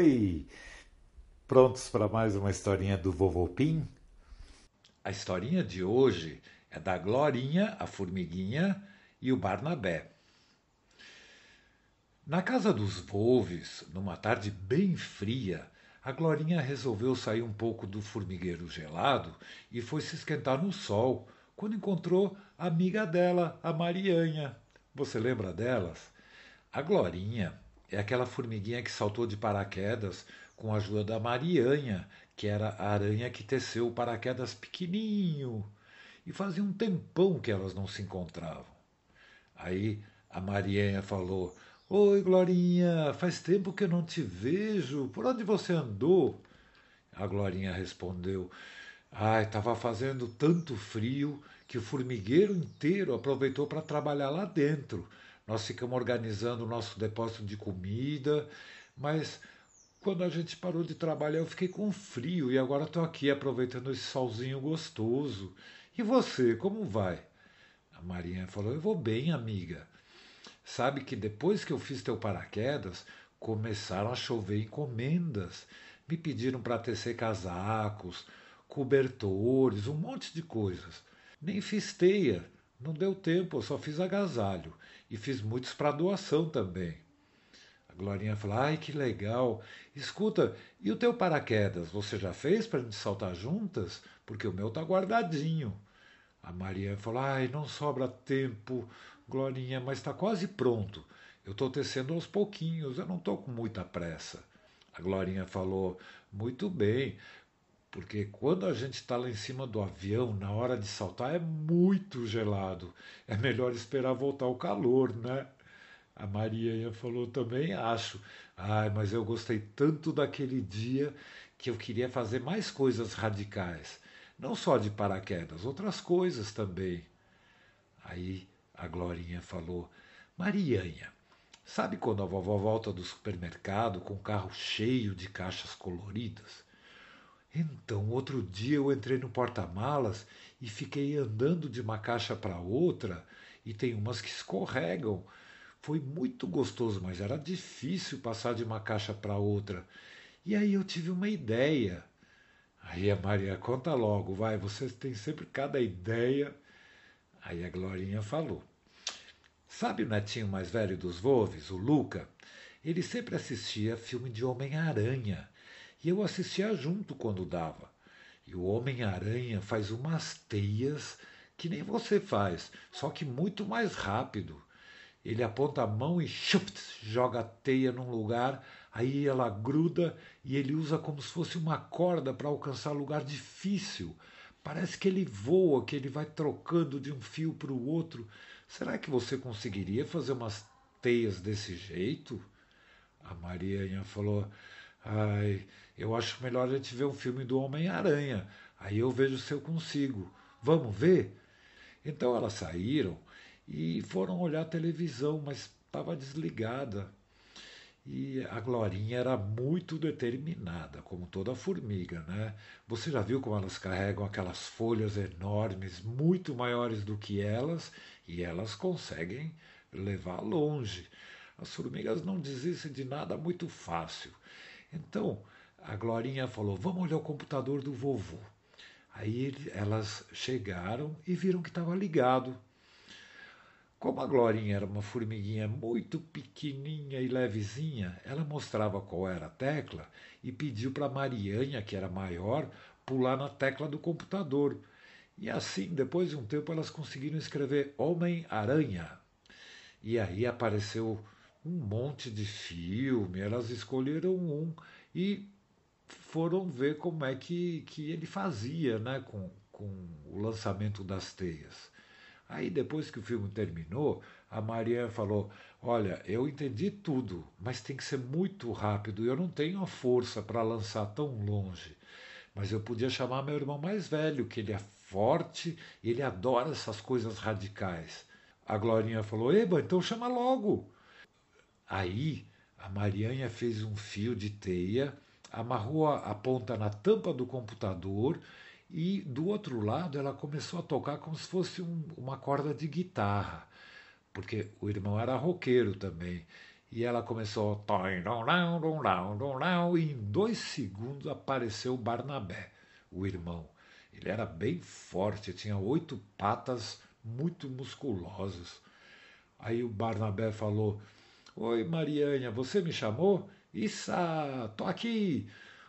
Oi! Prontos para mais uma historinha do Vovô Pim? A historinha de hoje é da Glorinha, a formiguinha e o Barnabé. Na casa dos Volves, numa tarde bem fria, a Glorinha resolveu sair um pouco do formigueiro gelado e foi se esquentar no sol, quando encontrou a amiga dela, a Marianha. Você lembra delas? A Glorinha é aquela formiguinha que saltou de paraquedas com a ajuda da Marianha, que era a aranha que teceu o paraquedas pequenininho. E fazia um tempão que elas não se encontravam. Aí a Marianha falou: Oi, Glorinha, faz tempo que eu não te vejo. Por onde você andou? A Glorinha respondeu: Ai, estava fazendo tanto frio que o formigueiro inteiro aproveitou para trabalhar lá dentro. Nós ficamos organizando o nosso depósito de comida, mas quando a gente parou de trabalhar eu fiquei com frio e agora estou aqui aproveitando esse solzinho gostoso. E você, como vai? A Marinha falou: Eu vou bem, amiga. Sabe que depois que eu fiz teu paraquedas, começaram a chover encomendas. Me pediram para tecer casacos, cobertores, um monte de coisas. Nem fiz teia, não deu tempo, eu só fiz agasalho. E fiz muitos para doação também. A Glorinha falou: Ai, que legal. Escuta, e o teu paraquedas, você já fez para gente saltar juntas? Porque o meu tá guardadinho. A Maria falou: Ai, não sobra tempo, Glorinha, mas está quase pronto. Eu estou tecendo aos pouquinhos, eu não estou com muita pressa. A Glorinha falou: Muito bem, porque quando a gente está lá em cima do avião, na hora de saltar, é muito gelado. É melhor esperar voltar o calor, né? A Maria falou também, acho. Ai, mas eu gostei tanto daquele dia que eu queria fazer mais coisas radicais. Não só de paraquedas, outras coisas também. Aí a Glorinha falou: Marianha, sabe quando a vovó volta do supermercado com o carro cheio de caixas coloridas? Então, outro dia eu entrei no porta-malas e fiquei andando de uma caixa para outra e tem umas que escorregam. Foi muito gostoso, mas era difícil passar de uma caixa para outra. E aí eu tive uma ideia. Aí a Maria, conta logo, vai, você tem sempre cada ideia. Aí a Glorinha falou. Sabe o netinho mais velho dos Volves, o Luca? Ele sempre assistia filme de Homem-Aranha e eu assistia junto quando dava. E o Homem-Aranha faz umas teias que nem você faz, só que muito mais rápido. Ele aponta a mão e chupt, joga a teia num lugar, aí ela gruda e ele usa como se fosse uma corda para alcançar lugar difícil. Parece que ele voa, que ele vai trocando de um fio para o outro. Será que você conseguiria fazer umas teias desse jeito? A Maria falou: Ai, eu acho melhor a gente ver um filme do Homem-Aranha. Aí eu vejo se eu consigo. Vamos ver? Então elas saíram e foram olhar a televisão, mas estava desligada. E a Glorinha era muito determinada, como toda formiga, né? Você já viu como elas carregam aquelas folhas enormes, muito maiores do que elas, e elas conseguem levar longe. As formigas não desistem de nada muito fácil. Então, a Glorinha falou: Vamos olhar o computador do vovô. Aí elas chegaram e viram que estava ligado. Como a Glorinha era uma formiguinha muito pequenininha e levezinha, ela mostrava qual era a tecla e pediu para Marianha, que era maior, pular na tecla do computador. E assim, depois de um tempo, elas conseguiram escrever Homem-Aranha. E aí apareceu um monte de filme, elas escolheram um e foram ver como é que, que ele fazia né, com, com o lançamento das teias. Aí depois que o filme terminou, a Maria falou: Olha, eu entendi tudo, mas tem que ser muito rápido. Eu não tenho a força para lançar tão longe. Mas eu podia chamar meu irmão mais velho, que ele é forte, ele adora essas coisas radicais. A Glorinha falou: Eba, então chama logo. Aí a Marianha fez um fio de teia, amarrou a ponta na tampa do computador e do outro lado ela começou a tocar como se fosse um, uma corda de guitarra, porque o irmão era roqueiro também. e ela começou. E em dois segundos apareceu o Barnabé, o irmão. Ele era bem forte, tinha oito patas muito musculosas. Aí o Barnabé falou: Oi, Marianha, você me chamou? Isso, tô aqui.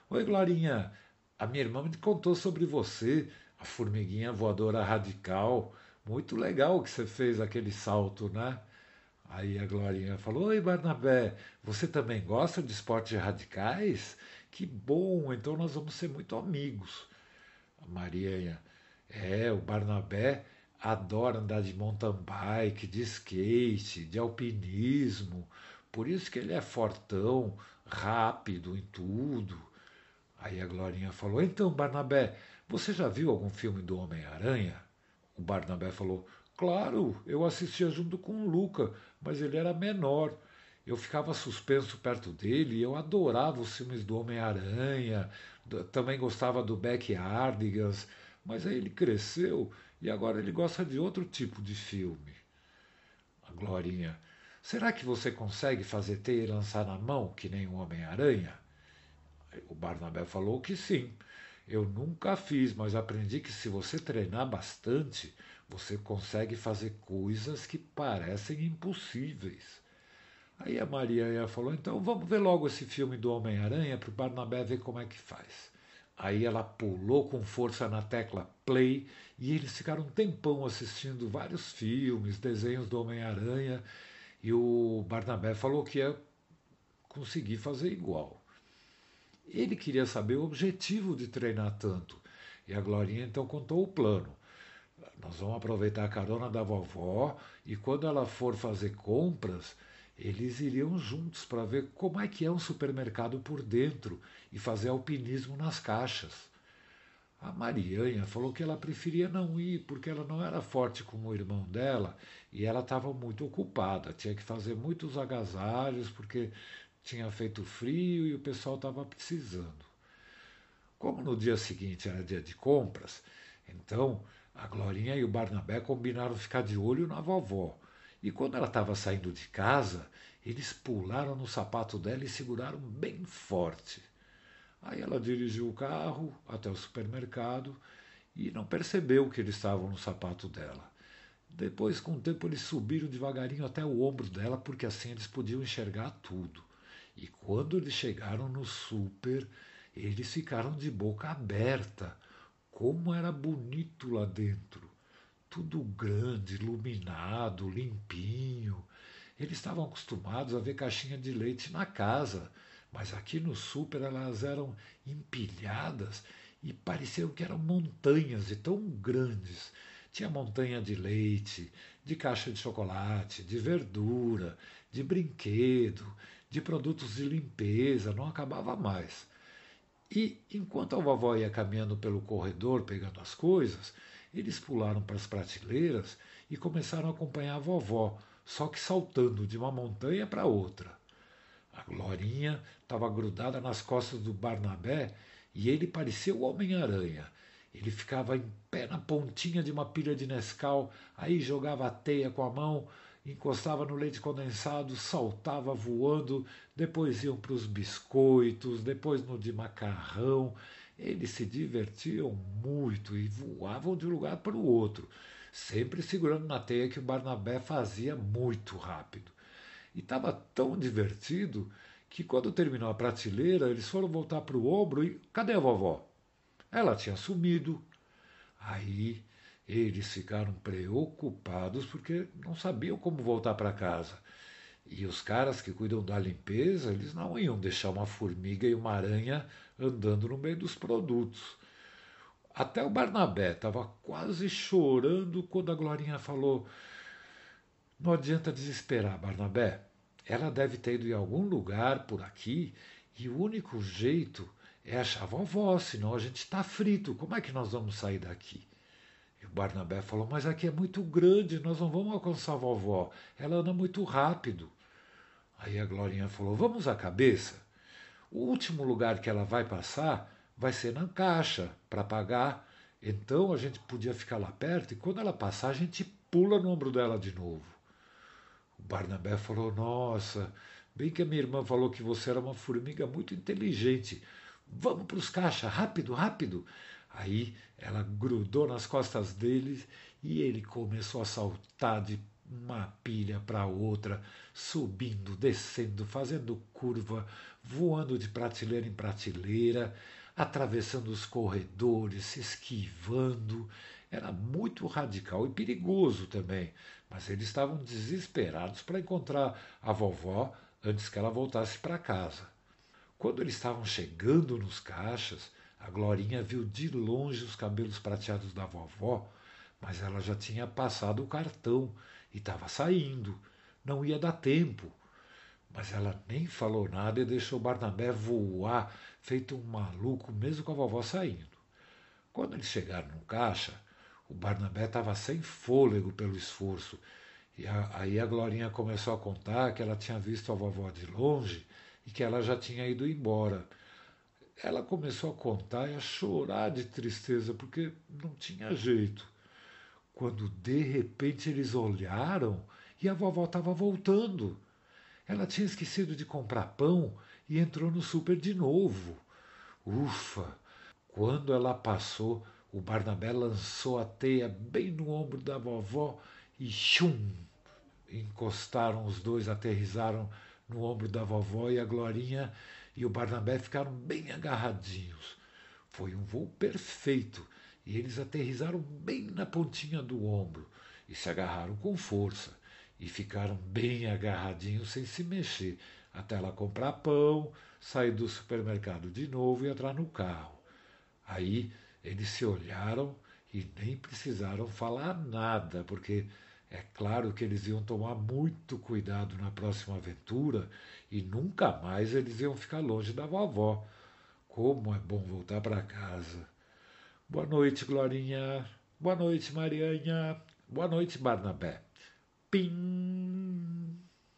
Oi, Glorinha. A minha irmã me contou sobre você, a formiguinha voadora radical. Muito legal que você fez aquele salto, né? Aí a Glorinha falou: Oi, Barnabé, você também gosta de esportes radicais? Que bom, então nós vamos ser muito amigos. A Marianha, é, o Barnabé adora andar de mountain bike, de skate, de alpinismo. Por isso que ele é fortão, rápido em tudo. Aí a Glorinha falou: Então, Barnabé, você já viu algum filme do Homem-Aranha? O Barnabé falou: Claro, eu assistia junto com o Luca, mas ele era menor. Eu ficava suspenso perto dele e eu adorava os filmes do Homem-Aranha, também gostava do Backyardigans, mas aí ele cresceu e agora ele gosta de outro tipo de filme. A Glorinha, será que você consegue fazer teia e lançar na mão que nem o Homem-Aranha? O Barnabé falou que sim. Eu nunca fiz, mas aprendi que se você treinar bastante, você consegue fazer coisas que parecem impossíveis. Aí a Maria falou: então vamos ver logo esse filme do Homem-Aranha para o Barnabé ver como é que faz. Aí ela pulou com força na tecla play e eles ficaram um tempão assistindo vários filmes, desenhos do Homem-Aranha e o Barnabé falou que ia conseguir fazer igual. Ele queria saber o objetivo de treinar tanto e a Glorinha então contou o plano. Nós vamos aproveitar a carona da vovó e quando ela for fazer compras, eles iriam juntos para ver como é que é um supermercado por dentro e fazer alpinismo nas caixas. A Marianha falou que ela preferia não ir porque ela não era forte como o irmão dela e ela estava muito ocupada, tinha que fazer muitos agasalhos porque tinha feito frio e o pessoal estava precisando. Como no dia seguinte era dia de compras, então a Glorinha e o Barnabé combinaram ficar de olho na vovó. E quando ela estava saindo de casa, eles pularam no sapato dela e seguraram bem forte. Aí ela dirigiu o carro até o supermercado e não percebeu que eles estavam no sapato dela. Depois, com o tempo, eles subiram devagarinho até o ombro dela, porque assim eles podiam enxergar tudo. E quando eles chegaram no super, eles ficaram de boca aberta, como era bonito lá dentro. Tudo grande, iluminado, limpinho. Eles estavam acostumados a ver caixinha de leite na casa, mas aqui no super elas eram empilhadas e pareciam que eram montanhas de tão grandes. Tinha montanha de leite, de caixa de chocolate, de verdura, de brinquedo, de produtos de limpeza, não acabava mais. E enquanto a vovó ia caminhando pelo corredor pegando as coisas, eles pularam para as prateleiras e começaram a acompanhar a vovó, só que saltando de uma montanha para outra. A Glorinha estava grudada nas costas do Barnabé e ele parecia o Homem-Aranha. Ele ficava em pé na pontinha de uma pilha de Nescau, aí jogava a teia com a mão, encostava no leite condensado, saltava voando, depois iam para os biscoitos, depois no de macarrão. Eles se divertiam muito e voavam de um lugar para o outro, sempre segurando na teia que o Barnabé fazia muito rápido. E estava tão divertido que quando terminou a prateleira, eles foram voltar para o ombro e cadê a vovó? Ela tinha sumido. Aí eles ficaram preocupados porque não sabiam como voltar para casa. E os caras que cuidam da limpeza, eles não iam deixar uma formiga e uma aranha andando no meio dos produtos. Até o Barnabé estava quase chorando quando a Glorinha falou: Não adianta desesperar, Barnabé. Ela deve ter ido em algum lugar por aqui e o único jeito é achar a vovó, senão a gente está frito. Como é que nós vamos sair daqui? E o Barnabé falou: Mas aqui é muito grande, nós não vamos alcançar a vovó. Ela anda muito rápido. Aí a Glorinha falou: Vamos à cabeça? O último lugar que ela vai passar vai ser na caixa para pagar. Então a gente podia ficar lá perto e quando ela passar a gente pula no ombro dela de novo. O Barnabé falou: Nossa, Bem que a minha irmã falou que você era uma formiga muito inteligente. Vamos para os caixas, rápido, rápido. Aí ela grudou nas costas dele e ele começou a saltar de uma pilha para outra, subindo, descendo, fazendo curva, voando de prateleira em prateleira, atravessando os corredores, se esquivando. Era muito radical e perigoso também, mas eles estavam desesperados para encontrar a vovó antes que ela voltasse para casa. Quando eles estavam chegando nos caixas, a Glorinha viu de longe os cabelos prateados da vovó, mas ela já tinha passado o cartão e estava saindo. Não ia dar tempo. Mas ela nem falou nada e deixou Barnabé voar, feito um maluco, mesmo com a vovó saindo. Quando eles chegaram no caixa, o Barnabé estava sem fôlego pelo esforço. E a, aí a Glorinha começou a contar que ela tinha visto a vovó de longe e que ela já tinha ido embora. Ela começou a contar e a chorar de tristeza, porque não tinha jeito. Quando de repente eles olharam e a vovó estava voltando. Ela tinha esquecido de comprar pão e entrou no super de novo. Ufa! Quando ela passou, o Barnabé lançou a teia bem no ombro da vovó e chum! Encostaram os dois, aterrizaram no ombro da vovó e a Glorinha e o Barnabé ficaram bem agarradinhos. Foi um voo perfeito e eles aterrizaram bem na pontinha do ombro e se agarraram com força e ficaram bem agarradinhos sem se mexer até ela comprar pão, sair do supermercado de novo e entrar no carro. Aí eles se olharam e nem precisaram falar nada, porque é claro que eles iam tomar muito cuidado na próxima aventura e nunca mais eles iam ficar longe da vovó. Como é bom voltar para casa. Boa noite, Glorinha. Boa noite, Marianha. Boa noite, Barnabé. Pim!